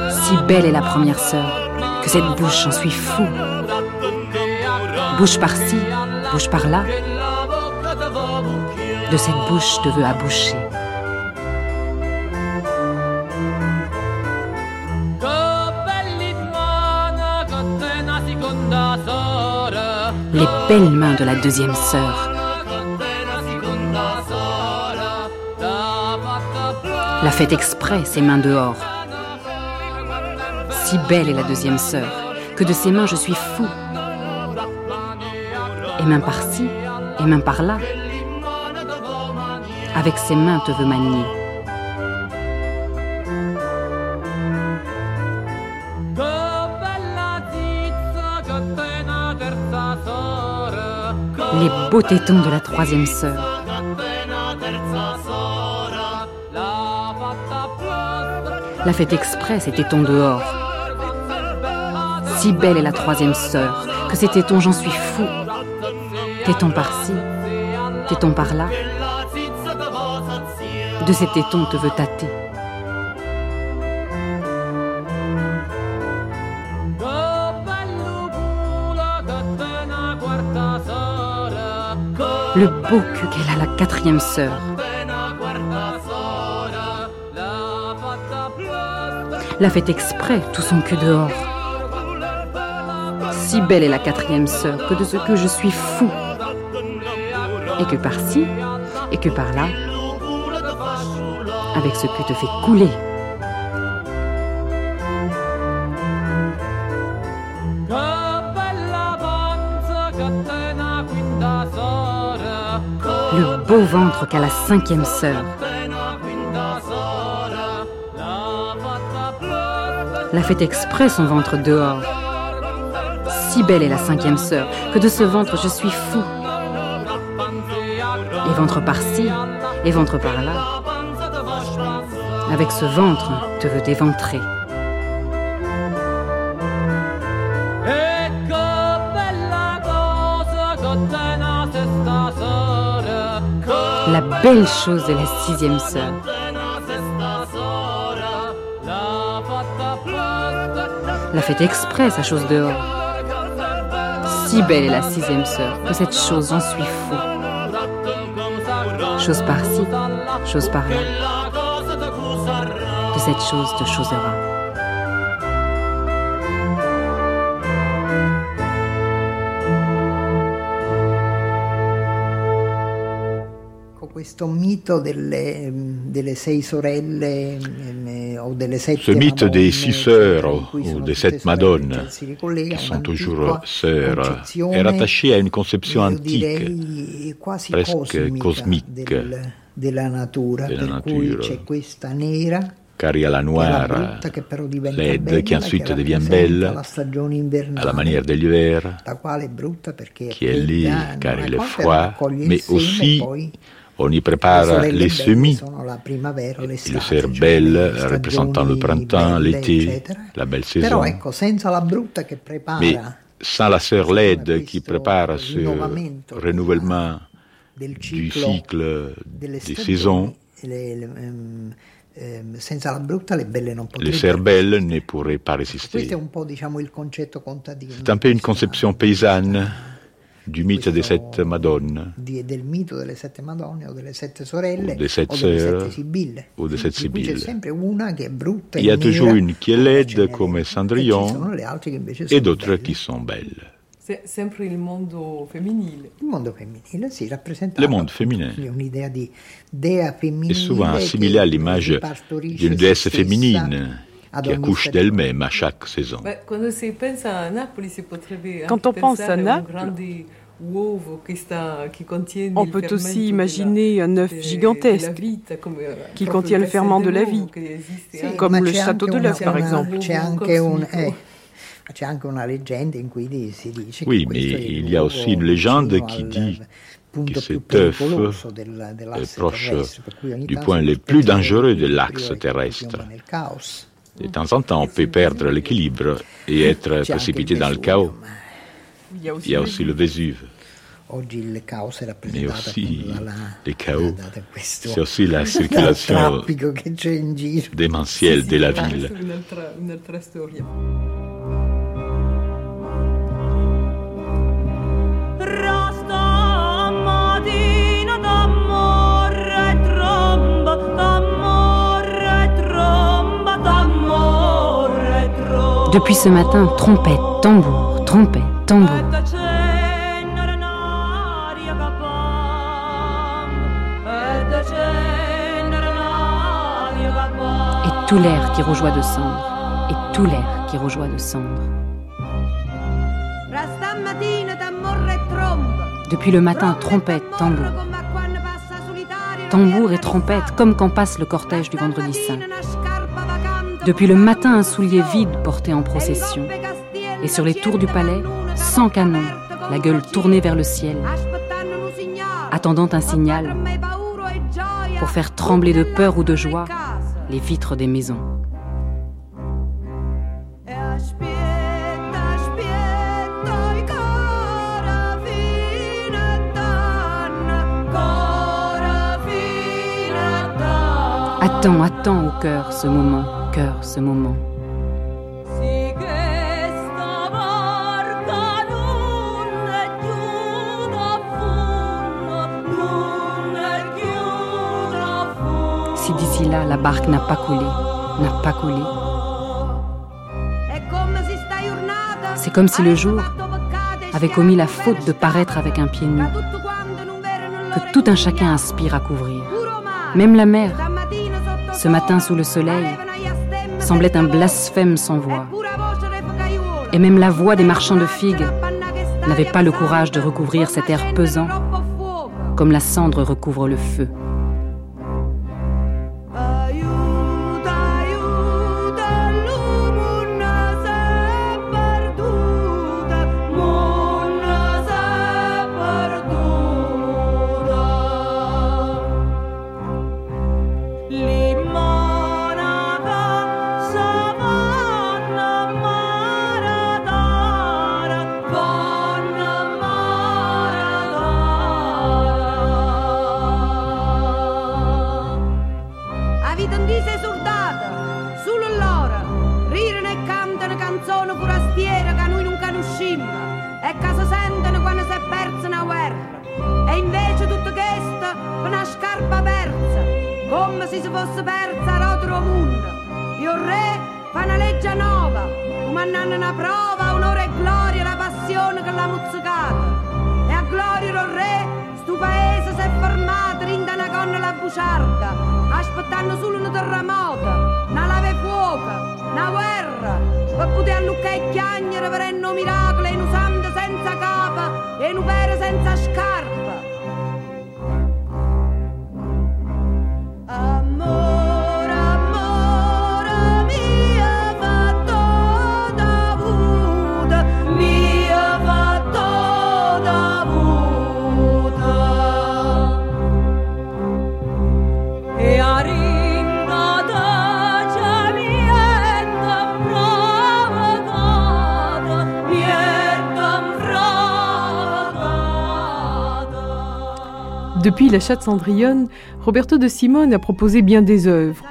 Si belle est la première sœur, que cette bouche, j'en suis fou. Bouche par-ci, bouche par-là. de cette bouche te veux aboucher. Les belles mains de la deuxième sœur. La fête exprès, ses mains dehors. Si belle est la deuxième sœur, que de ses mains je suis fou. Et main par-ci, et main par-là. Avec ses mains te veut manier. Les beaux tétons de la troisième sœur. La fête express et tétons dehors. Si belle est la troisième sœur, que ces tétons j'en suis fou. Tétons par-ci, tétons par-là. De ces tétons te veut tâter. Le beau cul qu'elle a la quatrième sœur. La fait exprès, tout son cul dehors. Si belle est la quatrième sœur que de ce que je suis fou. Et que par-ci, et que par-là, avec ce cul te fait couler. Ventre qu'a la cinquième sœur. La fait exprès son ventre dehors. Si belle est la cinquième sœur que de ce ventre je suis fou. Et ventre par-ci, et ventre par-là. Avec ce ventre te veut éventrer. Belle chose de la sixième sœur. La fait exprès sa chose dehors. Si belle est la sixième sœur que cette chose j'en suis fou. Chose par-ci, chose par-là. Que cette chose te chosera. Questo mito delle, delle sei sorelle eh, o delle sette Ce mythe des six sœurs ou des sept madones qui sont toujours sœurs est rattaché à une conception antique, presque cosmique de la de nature. cui c'è questa nera car il y a la noire, che però diventa laide, bella, qui ensuite devient belle, à invernale, la manière de l'hiver, la quale è brutta perché è qui est laid fredda, car il est froid, mais seme, aussi poi on y prépare les belle semis, le cioè cervelle le représentant le stagioni printemps, belle, l'été, la belle saison. Mais sans la sœur laide qui prépare ce renouvellement du cycle des saisons, ehm, ehm, senza la brutta le belle non potrebbero. ne pourraient pas Questo résister. è un po' diciamo il concetto contadino C'est un peu une conception paysanne du mythe des sept madones di- del mito delle sette Madonne o delle sette sorelle o delle sette Sibille. c'è sempre una che è brutta Il y a e toujours une qui est laide n'è comme e Cendrillon et d'autres qui sont belles. C'est sempre il mondo femminile. Il mondo femminile rappresenta Le monde féminin un'idea di dea femminile souvent che assimilé à l'image d'une se déesse féminine qui accouche d'elle-même à chaque saison. Potrebbe Quand on pense à Naples, contiene On peut aussi imaginer un œuf gigantesque eh, qui contient le ferment de la vie, anche. comme le château de l'œuf, par exemple. Eh, Oui, mais il y a aussi une légende qui dit que cet œuf est proche du point le plus dangereux de l'axe terrestre. De temps en temps, on peut perdre l'équilibre et être précipité dans le chaos. Il y a aussi, le Vésuve. Mais aussi les chaos. C'est aussi la circulation démentielle de la ville. Rasta Depuis ce matin, trompette, tambour, trompette, tambour. Et tout l'air qui rejoint de cendre, et tout l'air qui rejoint de cendre. Depuis le matin, trompette, tambour. Tambour et trompette, comme quand passe le cortège du vendredi saint. Depuis le matin, un soulier vide porté en procession. Et sur les tours du palais, sans canon, la gueule tournée vers le ciel, attendant un signal pour faire trembler de peur ou de joie les vitres des maisons. Attends, attends au cœur ce moment cœur ce moment. Si d'ici là la barque n'a pas coulé, n'a pas coulé. C'est comme si le jour avait commis la faute de paraître avec un pied nu, que tout un chacun aspire à couvrir. Même la mer, ce matin sous le soleil, semblait un blasphème sans voix. Et même la voix des marchands de figues n'avait pas le courage de recouvrir cet air pesant, comme la cendre recouvre le feu. La Chatte Cendrillonne, Roberto de Simone a proposé bien des œuvres.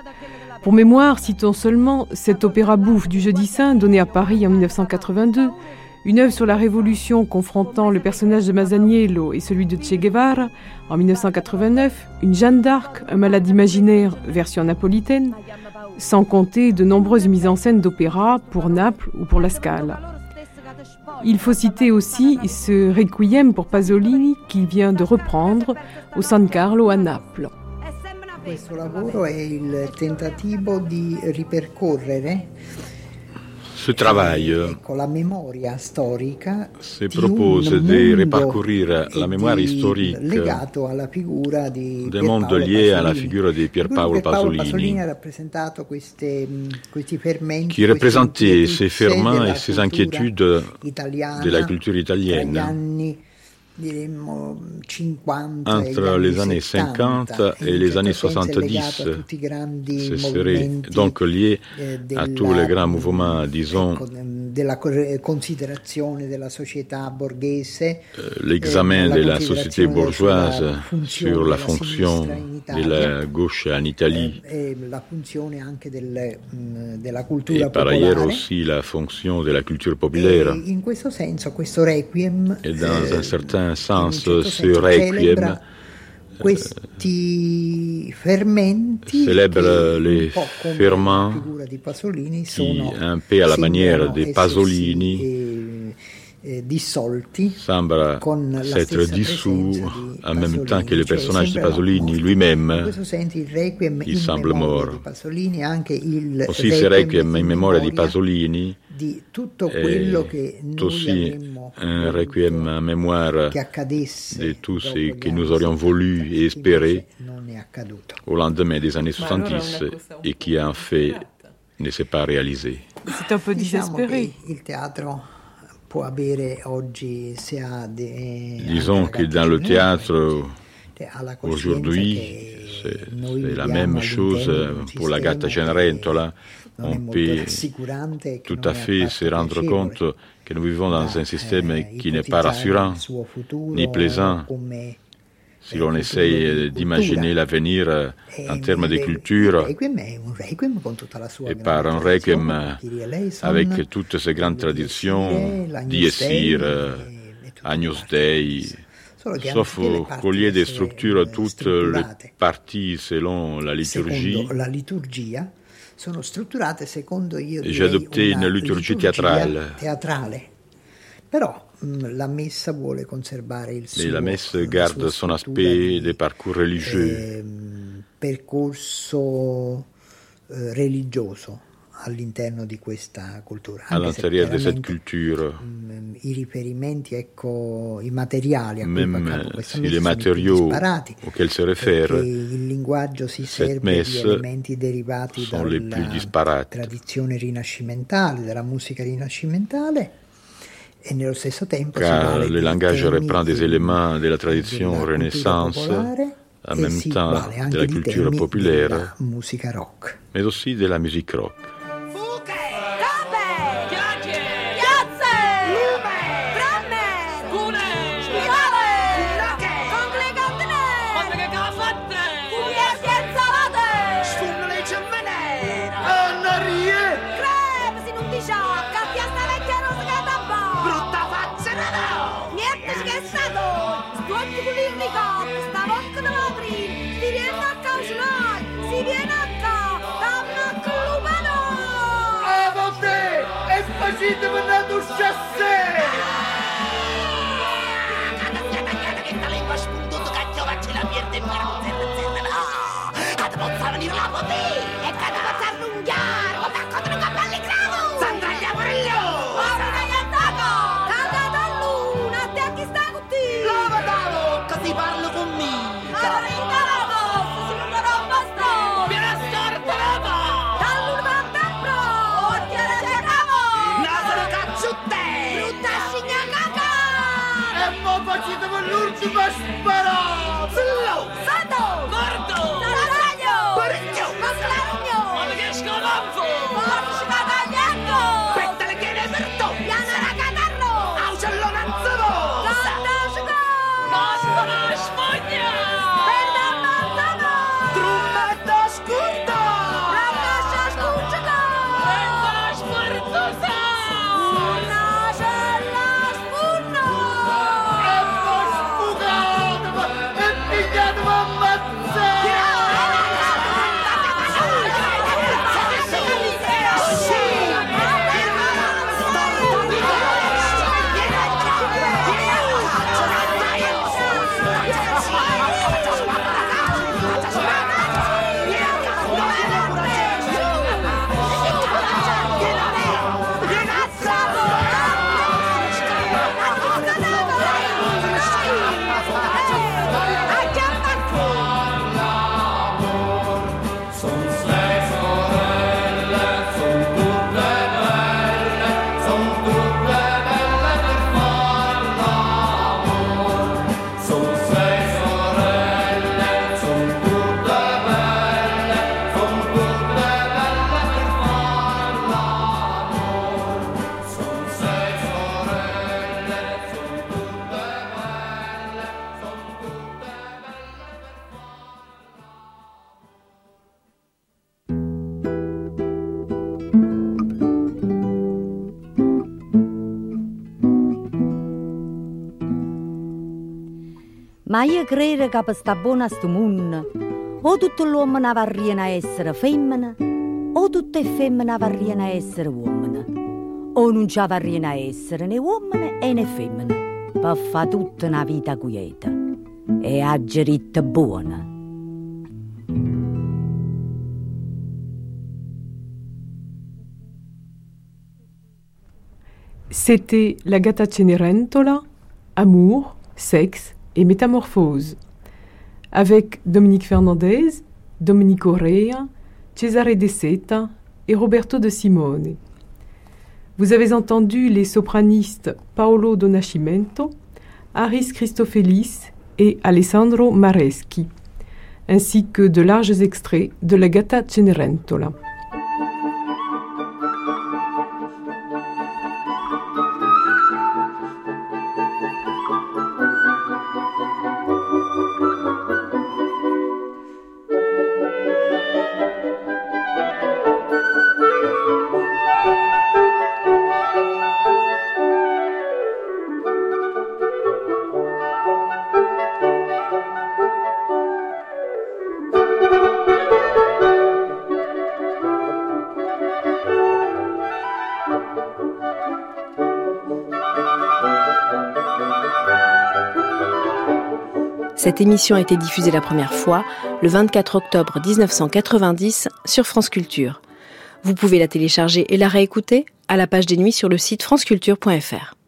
Pour mémoire, citons seulement cet opéra bouffe du Jeudi Saint donné à Paris en 1982, une œuvre sur la Révolution confrontant le personnage de Masaniello et celui de Che Guevara en 1989, une Jeanne d'Arc, un malade imaginaire version napolitaine, sans compter de nombreuses mises en scène d'opéra pour Naples ou pour la Scala. Il faut citer aussi ce Requiem pour Pasolini qui vient de reprendre au San Carlo à Naples. Ce travail se propose de reparcourir la mémoire historique des mondes liés à la figure de Pier Paolo Pasolini, qui représentait ces ferments et ces inquiétudes de la culture italienne entre les années 50 et les années 70, ce serait donc lié eh, à tous les grands mouvements, disons, l'examen de la société bourgeoise sur la fonction de la gauche en Italie. eh, mm, et par ailleurs aussi la fonction de la culture populaire. E et dans un certain sens, ce requiem. questi fermenti célèbre les ferments qui, un peu à la manière des Pasolini, eh, dissolti sembra s'être dissous en même temps que le personnage de Pasolini lui-même il semble mort. Aussi ce requiem in memoria di Pasolini di tutto quello che un requiem en mémoire de tout ce que nous aurions voulu et espéré au lendemain des années 70 et qui en fait ne s'est pas réalisé. C'est un peu désespéré. Il théâtre può avere oggi se ha de, Disons que dans le théâtre aujourd'hui, c'est la même chose pour la Gatta Cenerentola. On peut tout à fait se rendre compte que nous vivons dans un système qui n'est pas rassurant ni plaisant. Si l'on essaye d'imaginer l'avenir en termes de culture, et par un requiem avec toutes ces grandes traditions, Dies Irae, Agnus Dei, sauf qu'au lieu de structures toutes les parties selon la liturgie, j'ai adopté une liturgie théâtrale. Però la messa vuole conservare il suo Et la messe garde son aspect de parcours religieux. Eh, percorso eh, religioso all'interno di questa cultura. De cette culture. Mh, I riferimenti, ecco, i materiali a cui Même si les matériaux auxquels se réfère il linguaggio si serve di elementi derivati dalla tradizione rinascimentale, dalla musica rinascimentale e nello stesso tempo car le langage reprend des éléments de la tradition Renaissance, en même temps de la culture populaire, mais aussi de la musique rock. venir la me. Ma io credo che per sta buona sto mondo, o tutto l'uomo varriano a essere femmina, o tutte le femmine varriano a essere uomini, o non ci varriano a essere né uomini e né femmine, per fare tutta una vita quieta e a geritta buona. C'était la Gata Cenerentola, Amour, Sexe et Métamorphose, avec Dominique Fernandez, Dominique Correa, Cesare De Seta et Roberto de Simone. Vous avez entendu les sopranistes Paolo Donascimento, Aris Christofelis et Alessandro Mareschi, ainsi que de larges extraits de la Gatta Cenerentola. Cette émission a été diffusée la première fois le 24 octobre 1990 sur France Culture. Vous pouvez la télécharger et la réécouter à la page des nuits sur le site franceculture.fr.